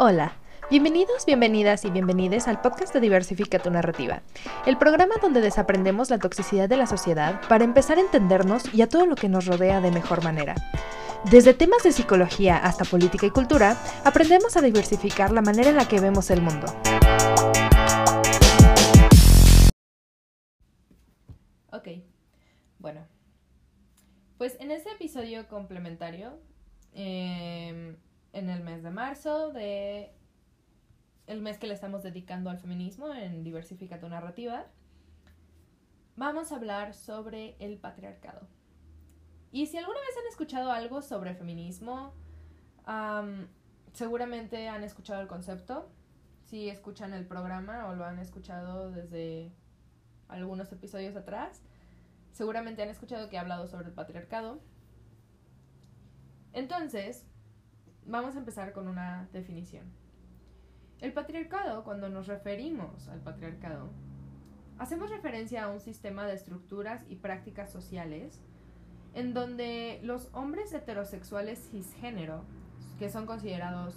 Hola, bienvenidos, bienvenidas y bienvenides al podcast de Diversifica tu Narrativa, el programa donde desaprendemos la toxicidad de la sociedad para empezar a entendernos y a todo lo que nos rodea de mejor manera. Desde temas de psicología hasta política y cultura, aprendemos a diversificar la manera en la que vemos el mundo. Ok, bueno. Pues en este episodio complementario, em, en el mes de marzo, de el mes que le estamos dedicando al feminismo en Diversifica tu Narrativa, vamos a hablar sobre el patriarcado. Y si alguna vez han escuchado algo sobre feminismo, seguramente han escuchado el concepto. Si escuchan el programa o lo han escuchado desde algunos episodios atrás, seguramente han escuchado que he hablado sobre el patriarcado. Entonces, vamos a empezar con una definición. El patriarcado, cuando nos referimos al patriarcado, hacemos referencia a un sistema de estructuras y prácticas sociales en donde los hombres heterosexuales cisgénero, que son considerados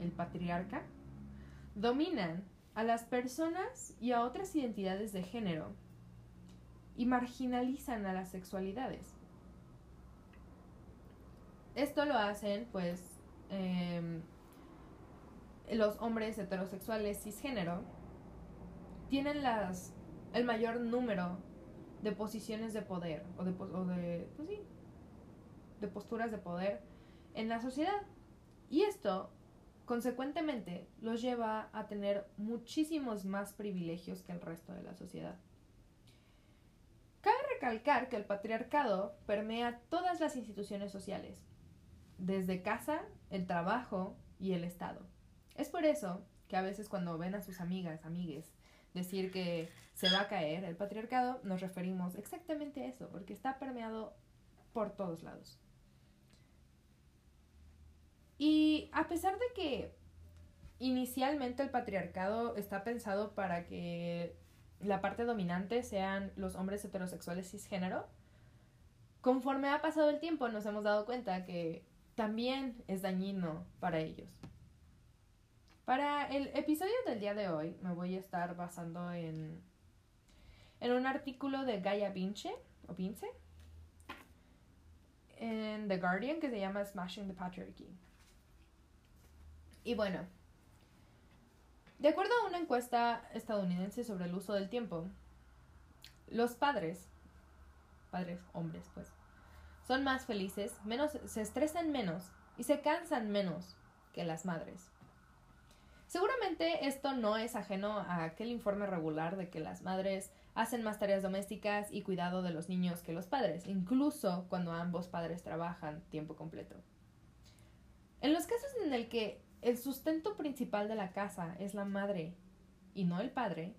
el patriarca, dominan a las personas y a otras identidades de género y marginalizan a las sexualidades. Esto lo hacen, pues, em, los hombres heterosexuales cisgénero tienen las, el mayor número de posiciones de poder o de, o de, pues sí, de posturas de poder en la sociedad. Y esto, consecuentemente, los lleva a tener muchísimos más privilegios que el resto de la sociedad. Cabe recalcar que el patriarcado permea todas las instituciones sociales, desde casa, el trabajo y el Estado. Es por eso que a veces cuando ven a sus amigas, amigues, decir que se va a caer el patriarcado, nos referimos exactamente a eso, porque está permeado por todos lados. Y a pesar de que inicialmente el patriarcado está pensado para que la parte dominante sean los hombres heterosexuales cisgénero, conforme ha pasado el tiempo nos hemos dado cuenta que también es dañino para ellos. Para el episodio del día de hoy me voy a estar basando en, en un artículo de Gaia Vince, o Vince en The Guardian que se llama Smashing the Patriarchy. Y bueno, de acuerdo a una encuesta estadounidense sobre el uso del tiempo, los padres, padres hombres pues, son más felices, menos, se estresan menos y se cansan menos que las madres. Seguramente esto no es ajeno a aquel informe regular de que las madres hacen más tareas domésticas y cuidado de los niños que los padres, incluso cuando ambos padres trabajan tiempo completo. En los casos en el que el sustento principal de la casa es la madre y no el padre,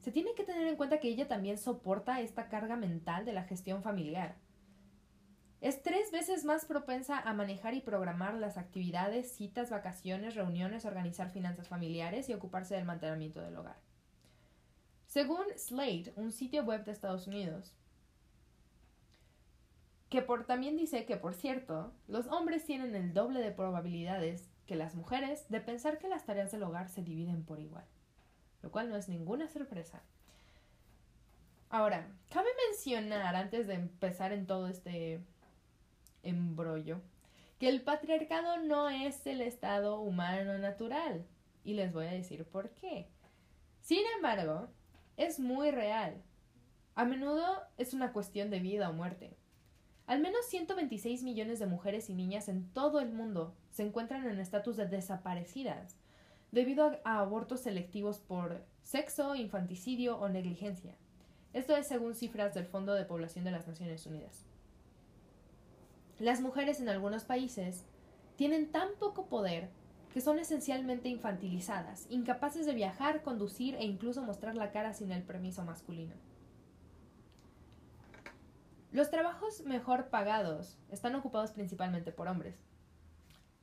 se tiene que tener en cuenta que ella también soporta esta carga mental de la gestión familiar. Es tres veces más propensa a manejar y programar las actividades, citas, vacaciones, reuniones, organizar finanzas familiares y ocuparse del mantenimiento del hogar. Según Slate, un sitio web de Estados Unidos, que por, también dice que, por cierto, los hombres tienen el doble de probabilidades que las mujeres de pensar que las tareas del hogar se dividen por igual, lo cual no es ninguna sorpresa. Ahora, cabe mencionar, antes de empezar en todo este embrollo, que el patriarcado no es el estado humano natural. Y les voy a decir por qué. Sin embargo, es muy real. A menudo es una cuestión de vida o muerte. Al menos 126 millones de mujeres y niñas en todo el mundo se encuentran en estatus de desaparecidas debido a, abortos selectivos por sexo, infanticidio o negligencia. Esto es según cifras del Fondo de Población de las Naciones Unidas. Las mujeres en algunos países tienen tan poco poder que son esencialmente infantilizadas, incapaces de viajar, conducir e incluso mostrar la cara sin el permiso masculino. Los trabajos mejor pagados están ocupados principalmente por hombres.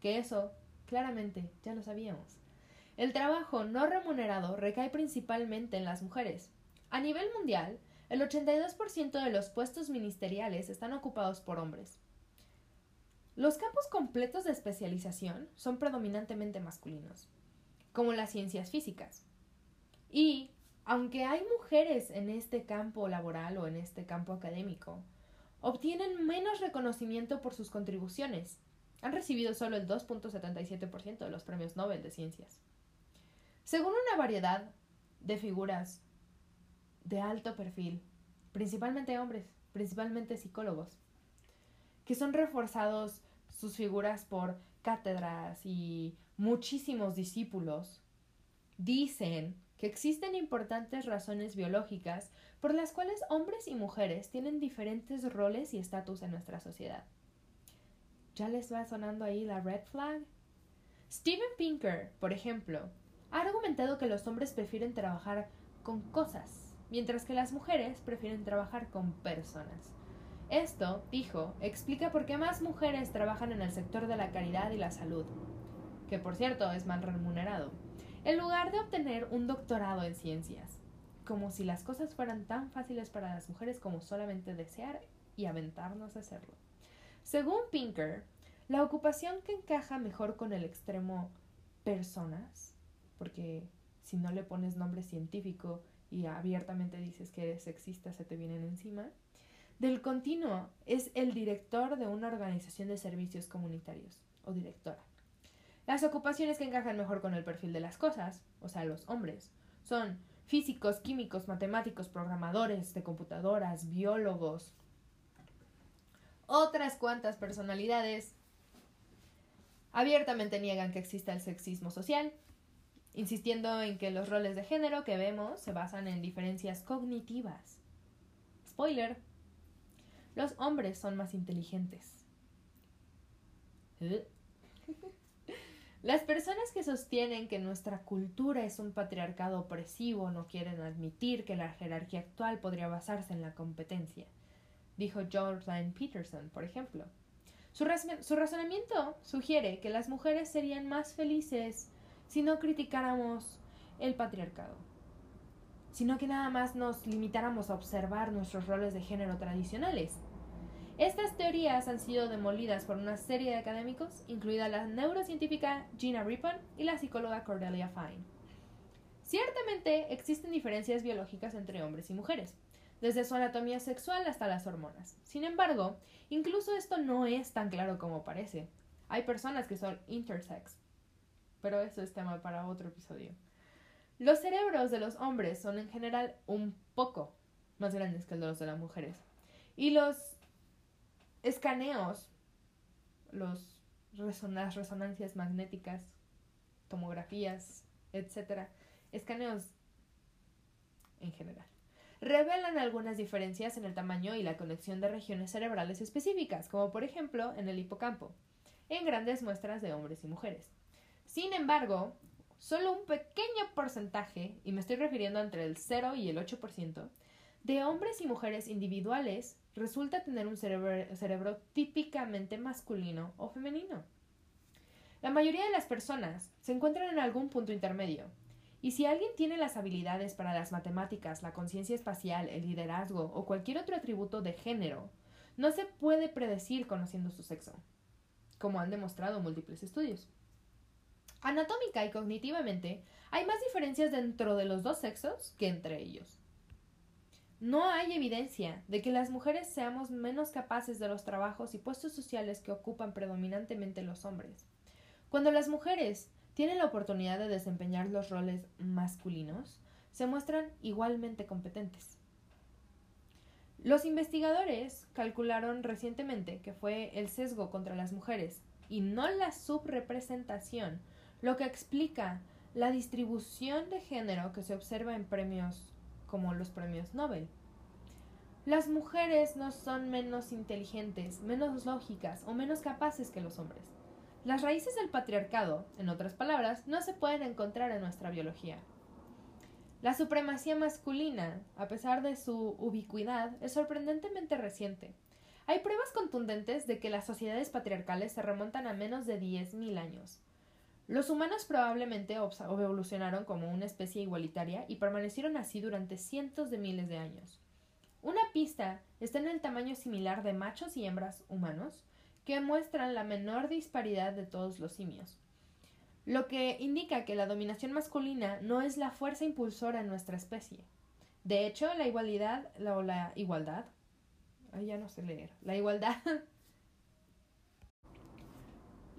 Que eso, claramente, ya lo sabíamos. El trabajo no remunerado recae principalmente en las mujeres. A nivel mundial, el 82% de los puestos ministeriales están ocupados por hombres. Los campos completos de especialización son predominantemente masculinos, como las ciencias físicas. Y, aunque hay mujeres en este campo laboral o en este campo académico, obtienen menos reconocimiento por sus contribuciones. Han recibido solo el 2.77% de los premios Nobel de Ciencias. Según una variedad de figuras de alto perfil, principalmente hombres, principalmente psicólogos, que son reforzados sus figuras por cátedras y muchísimos discípulos, dicen que existen importantes razones biológicas por las cuales hombres y mujeres tienen diferentes roles y estatus en nuestra sociedad. ¿Ya les va sonando ahí la red flag? Steven Pinker, por ejemplo, ha argumentado que los hombres prefieren trabajar con cosas, mientras que las mujeres prefieren trabajar con personas. Esto, dijo, explica por qué más mujeres trabajan en el sector de la caridad y la salud, que por cierto es mal remunerado, en lugar de obtener un doctorado en ciencias, como si las cosas fueran tan fáciles para las mujeres como solamente desear y aventarnos a hacerlo. Según Pinker, la ocupación que encaja mejor con el extremo personas, porque si no le pones nombre científico y abiertamente dices que eres sexista, se te vienen encima, del continuo es el director de una organización de servicios comunitarios o directora. Las ocupaciones que encajan mejor con el perfil de las cosas, o sea, los hombres, son físicos, químicos, matemáticos, programadores de computadoras, biólogos, otras cuantas personalidades abiertamente niegan que exista el sexismo social, insistiendo en que los roles de género que vemos se basan en diferencias cognitivas. Spoiler, los hombres son más inteligentes. Las personas que sostienen que nuestra cultura es un patriarcado opresivo no quieren admitir que la jerarquía actual podría basarse en la competencia, dijo Jordan Peterson, por ejemplo. Su, su, razonamiento sugiere que las mujeres serían más felices si no criticáramos el patriarcado sino que nada más nos limitáramos a observar nuestros roles de género tradicionales. Estas teorías han sido demolidas por una serie de académicos, incluida la neurocientífica Gina Rippon y la psicóloga Cordelia Fine. Ciertamente existen diferencias biológicas entre hombres y mujeres, desde su anatomía sexual hasta las hormonas. Sin embargo, incluso esto no es tan claro como parece. Hay personas que son intersex, pero eso es tema para otro episodio. Los cerebros de los hombres son en general un poco más grandes que los de las mujeres. Y los escaneos, los las resonancias magnéticas, tomografías, etc., escaneos en general, revelan algunas diferencias en el tamaño y la conexión de regiones cerebrales específicas, como por ejemplo en el hipocampo, en grandes muestras de hombres y mujeres. Sin embargo, solo un pequeño porcentaje, y me estoy refiriendo entre el 0 y el 8%, de hombres y mujeres individuales resulta tener un cerebro, típicamente masculino o femenino. La mayoría de las personas se encuentran en algún punto intermedio, y si alguien tiene las habilidades para las matemáticas, la conciencia espacial, el liderazgo o cualquier otro atributo de género, no se puede predecir conociendo su sexo, como han demostrado múltiples estudios. Anatómica y cognitivamente, hay más diferencias dentro de los dos sexos que entre ellos. No hay evidencia de que las mujeres seamos menos capaces de los trabajos y puestos sociales que ocupan predominantemente los hombres. Cuando las mujeres tienen la oportunidad de desempeñar los roles masculinos, se muestran igualmente competentes. Los investigadores calcularon recientemente que fue el sesgo contra las mujeres y no la subrepresentación lo que explica la distribución de género que se observa en premios como los premios Nobel. Las mujeres no son menos inteligentes, menos lógicas o menos capaces que los hombres. Las raíces del patriarcado, en otras palabras, no se pueden encontrar en nuestra biología. La supremacía masculina, a pesar de su ubicuidad, es sorprendentemente reciente. Hay pruebas contundentes de que las sociedades patriarcales se remontan a menos de 10.000 años. Los humanos probablemente evolucionaron como una especie igualitaria y permanecieron así durante cientos de miles de años. Una pista está en el tamaño similar de machos y hembras humanos que muestran la menor disparidad de todos los simios, lo que indica que la dominación masculina no es la fuerza impulsora en nuestra especie. De hecho, la igualdad, la, la igualdad, ya no sé leer, la igualdad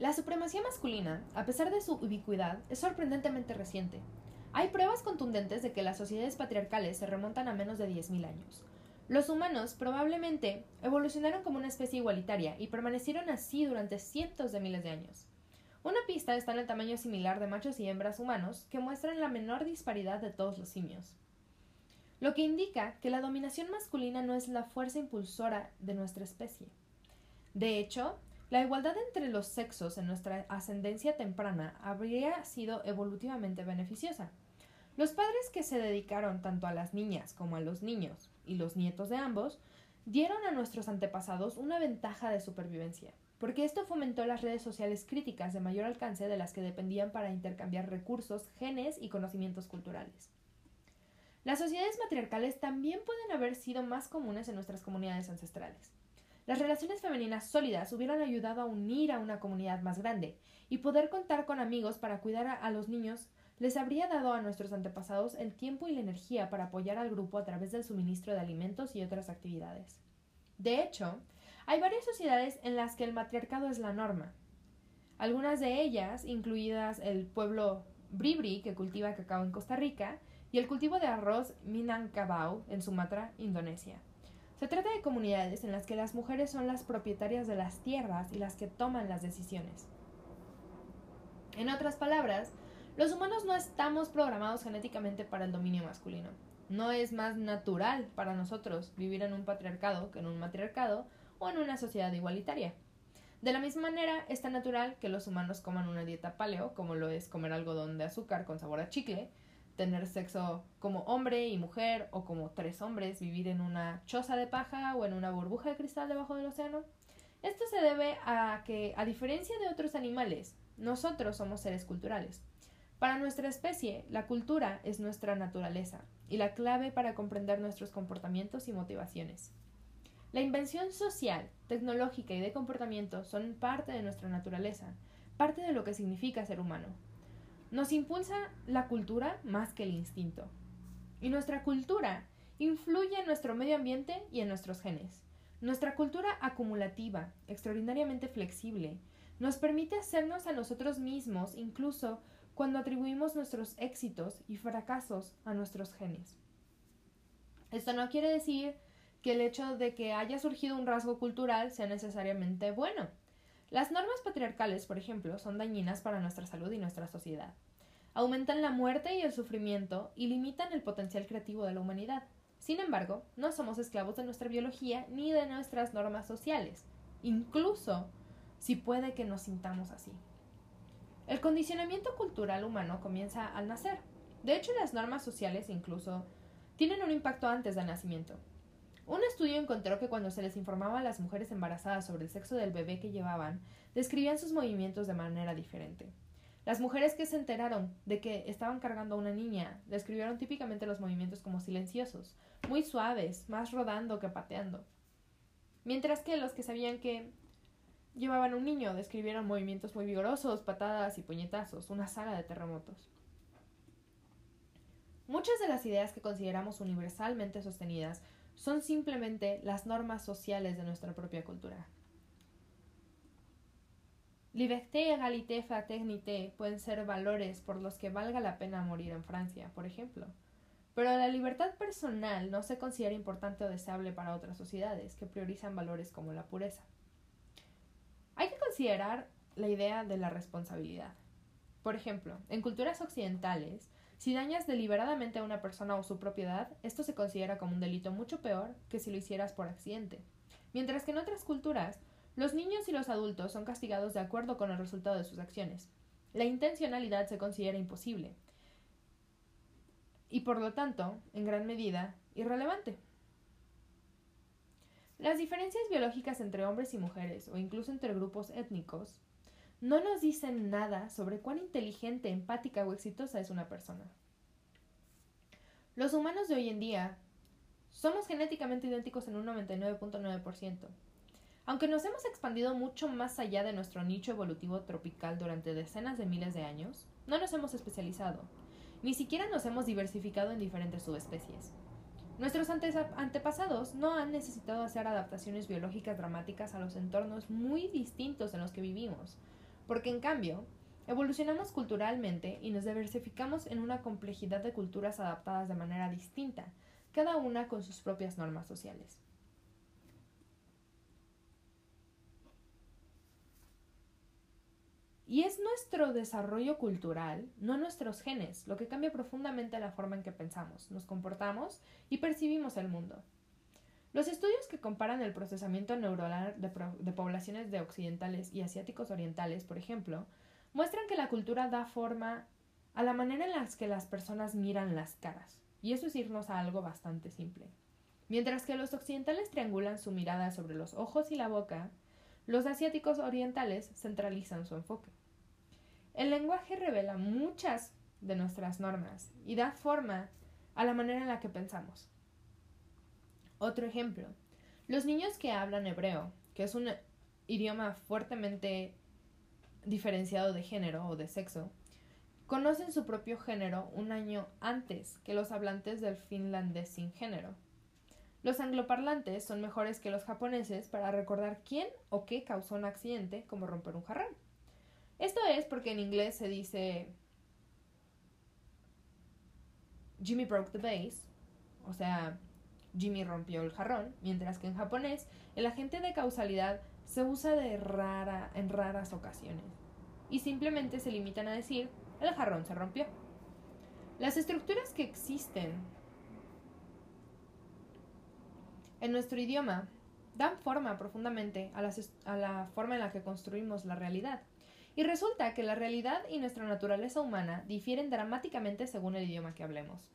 la supremacía masculina, a pesar de su ubicuidad, es sorprendentemente reciente. Hay pruebas contundentes de que las sociedades patriarcales se remontan a menos de 10.000 años. Los humanos probablemente evolucionaron como una especie igualitaria y permanecieron así durante cientos de miles de años. Una pista está en el tamaño similar de machos y hembras humanos que muestran la menor disparidad de todos los simios. Lo que indica que la dominación masculina no es la fuerza impulsora de nuestra especie. De hecho, la igualdad entre los sexos en nuestra ascendencia temprana habría sido evolutivamente beneficiosa. Los padres que se dedicaron tanto a las niñas como a los niños, y los nietos de ambos, dieron a nuestros antepasados una ventaja de supervivencia, porque esto fomentó las redes sociales críticas de mayor alcance de las que dependían para intercambiar recursos, genes y conocimientos culturales. Las sociedades matriarcales también pueden haber sido más comunes en nuestras comunidades ancestrales. Las relaciones femeninas sólidas hubieran ayudado a unir a una comunidad más grande, y poder contar con amigos para cuidar a, los niños les habría dado a nuestros antepasados el tiempo y la energía para apoyar al grupo a través del suministro de alimentos y otras actividades. De hecho, hay varias sociedades en las que el matriarcado es la norma. Algunas de ellas, incluidas el pueblo Bribri, que cultiva cacao en Costa Rica, y el cultivo de arroz Minangkabau en Sumatra, Indonesia. Se trata de comunidades en las que las mujeres son las propietarias de las tierras y las que toman las decisiones. En otras palabras, los humanos no estamos programados genéticamente para el dominio masculino. No es más natural para nosotros vivir en un patriarcado que en un matriarcado o en una sociedad igualitaria. De la misma manera, es tan natural que los humanos coman una dieta paleo, como lo es comer algodón de azúcar con sabor a chicle, tener sexo como hombre y mujer o como tres hombres, vivir en una choza de paja o en una burbuja de cristal debajo del océano. Esto se debe a que, a diferencia de otros animales, nosotros somos seres culturales. Para nuestra especie, la cultura es nuestra naturaleza y la clave para comprender nuestros comportamientos y motivaciones. La invención social, tecnológica y de comportamiento son parte de nuestra naturaleza, parte de lo que significa ser humano. Nos impulsa la cultura más que el instinto. Y nuestra cultura influye en nuestro medio ambiente y en nuestros genes. Nuestra cultura acumulativa, extraordinariamente flexible, nos permite hacernos a nosotros mismos incluso cuando atribuimos nuestros éxitos y fracasos a nuestros genes. Esto no quiere decir que el hecho de que haya surgido un rasgo cultural sea necesariamente bueno. Las normas patriarcales, por ejemplo, son dañinas para nuestra salud y nuestra sociedad. Aumentan la muerte y el sufrimiento y limitan el potencial creativo de la humanidad. Sin embargo, no somos esclavos de nuestra biología ni de nuestras normas sociales, incluso si puede que nos sintamos así. El condicionamiento cultural humano comienza al nacer. De hecho, las normas sociales incluso tienen un impacto antes del nacimiento. Un estudio encontró que cuando se les informaba a las mujeres embarazadas sobre el sexo del bebé que llevaban, describían sus movimientos de manera diferente. Las mujeres que se enteraron de que estaban cargando a una niña describieron típicamente los movimientos como silenciosos, muy suaves, más rodando que pateando. Mientras que los que sabían que llevaban un niño describieron movimientos muy vigorosos, patadas y puñetazos, una saga de terremotos. Muchas de las ideas que consideramos universalmente sostenidas son simplemente las normas sociales de nuestra propia cultura. Liberté, égalité, fraternité pueden ser valores por los que valga la pena morir en Francia, por ejemplo. Pero la libertad personal no se considera importante o deseable para otras sociedades que priorizan valores como la pureza. Hay que considerar la idea de la responsabilidad. Por ejemplo, en culturas occidentales, si dañas deliberadamente a una persona o su propiedad, esto se considera como un delito mucho peor que si lo hicieras por accidente. Mientras que en otras culturas, los niños y los adultos son castigados de acuerdo con el resultado de sus acciones. La intencionalidad se considera imposible y por lo tanto, en gran medida, irrelevante. Las diferencias biológicas entre hombres y mujeres, o incluso entre grupos étnicos, no nos dicen nada sobre cuán inteligente, empática o exitosa es una persona. Los humanos de hoy en día somos genéticamente idénticos en un 99.9%. Aunque nos hemos expandido mucho más allá de nuestro nicho evolutivo tropical durante decenas de miles de años, no nos hemos especializado, ni siquiera nos hemos diversificado en diferentes subespecies. Nuestros antepasados no han necesitado hacer adaptaciones biológicas dramáticas a los entornos muy distintos en los que vivimos, porque en cambio, evolucionamos culturalmente y nos diversificamos en una complejidad de culturas adaptadas de manera distinta, cada una con sus propias normas sociales. Y es nuestro desarrollo cultural, no nuestros genes, lo que cambia profundamente la forma en que pensamos, nos comportamos y percibimos el mundo. Los estudios que comparan el procesamiento neuronal de, poblaciones de occidentales y asiáticos orientales, por ejemplo, muestran que la cultura da forma a la manera en la que las personas miran las caras. Y eso es irnos a algo bastante simple. Mientras que los occidentales triangulan su mirada sobre los ojos y la boca, los asiáticos orientales centralizan su enfoque. El lenguaje revela muchas de nuestras normas y da forma a la manera en la que pensamos. Otro ejemplo, los niños que hablan hebreo, que es un idioma fuertemente diferenciado de género o de sexo, conocen su propio género un año antes que los hablantes del finlandés sin género. Los angloparlantes son mejores que los japoneses para recordar quién o qué causó un accidente como romper un jarrón. Esto es porque en inglés se dice Jimmy broke the vase, o sea, Jimmy rompió el jarrón, mientras que en japonés el agente de causalidad se usa en raras ocasiones y simplemente se limitan a decir el jarrón se rompió. Las estructuras que existen en nuestro idioma dan forma profundamente a la forma en la que construimos la realidad. Y resulta que la realidad y nuestra naturaleza humana difieren dramáticamente según el idioma que hablemos.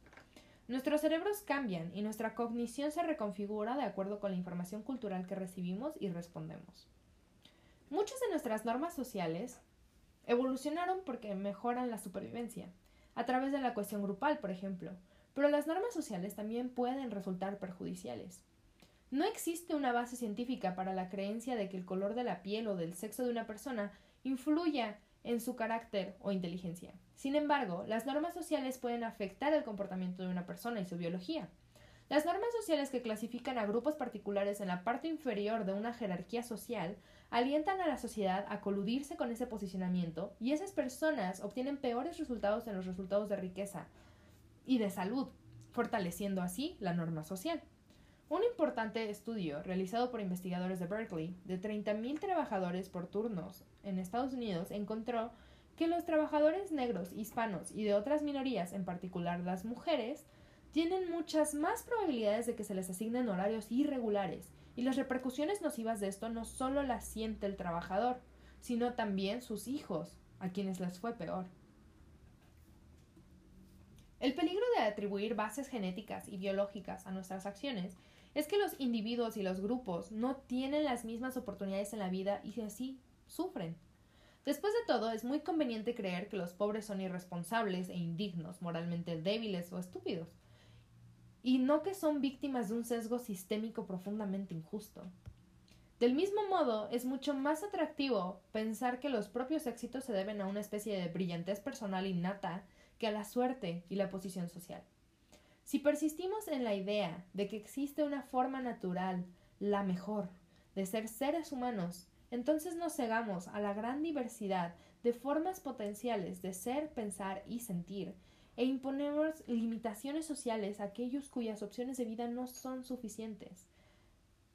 Nuestros cerebros cambian y nuestra cognición se reconfigura de acuerdo con la información cultural que recibimos y respondemos. Muchas de nuestras normas sociales evolucionaron porque mejoran la supervivencia, a través de la cuestión grupal, por ejemplo, pero las normas sociales también pueden resultar perjudiciales. No existe una base científica para la creencia de que el color de la piel o del sexo de una persona influya en su carácter o inteligencia. Sin embargo, las normas sociales pueden afectar el comportamiento de una persona y su biología. Las normas sociales que clasifican a grupos particulares en la parte inferior de una jerarquía social alientan a la sociedad a coludirse con ese posicionamiento y esas personas obtienen peores resultados en los resultados de riqueza y de salud, fortaleciendo así la norma social. Un importante estudio realizado por investigadores de Berkeley de 30.000 trabajadores por turnos en Estados Unidos encontró que los trabajadores negros, hispanos y de otras minorías, en particular las mujeres, tienen muchas más probabilidades de que se les asignen horarios irregulares, y las repercusiones nocivas de esto no solo las siente el trabajador, sino también sus hijos, a quienes les fue peor. El peligro de atribuir bases genéticas y biológicas a nuestras acciones es que los individuos y los grupos no tienen las mismas oportunidades en la vida y así sufren. Después de todo, es muy conveniente creer que los pobres son irresponsables e indignos, moralmente débiles o estúpidos, y no que son víctimas de un sesgo sistémico profundamente injusto. Del mismo modo, es mucho más atractivo pensar que los propios éxitos se deben a una especie de brillantez personal innata que a la suerte y la posición social. Si persistimos en la idea de que existe una forma natural, la mejor, de ser seres humanos, entonces nos cegamos a la gran diversidad de formas potenciales de ser, pensar y sentir, e imponemos limitaciones sociales a aquellos cuyas opciones de vida no son suficientes,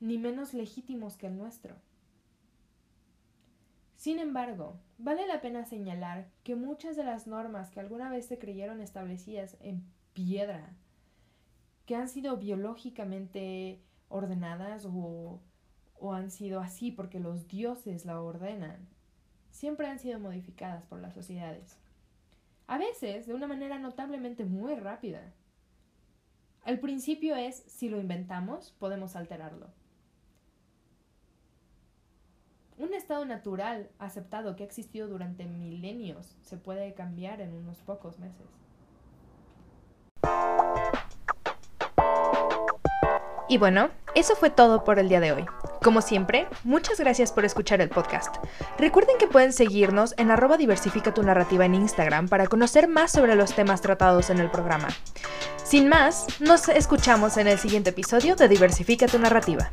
ni menos legítimos que el nuestro. Sin embargo, vale la pena señalar que muchas de las normas que alguna vez se creyeron establecidas en piedra que han sido biológicamente ordenadas o, o han sido así porque los dioses la ordenan, siempre han sido modificadas por las sociedades. A veces de una manera notablemente muy rápida. El principio es, si lo inventamos, podemos alterarlo. Un estado natural aceptado que ha existido durante milenios se puede cambiar en unos pocos meses. Y bueno, eso fue todo por el día de hoy. Como siempre, muchas gracias por escuchar el podcast. Recuerden que pueden seguirnos en arroba diversifica tu narrativa en Instagram para conocer más sobre los temas tratados en el programa. Sin más, nos escuchamos en el siguiente episodio de Diversifica tu narrativa.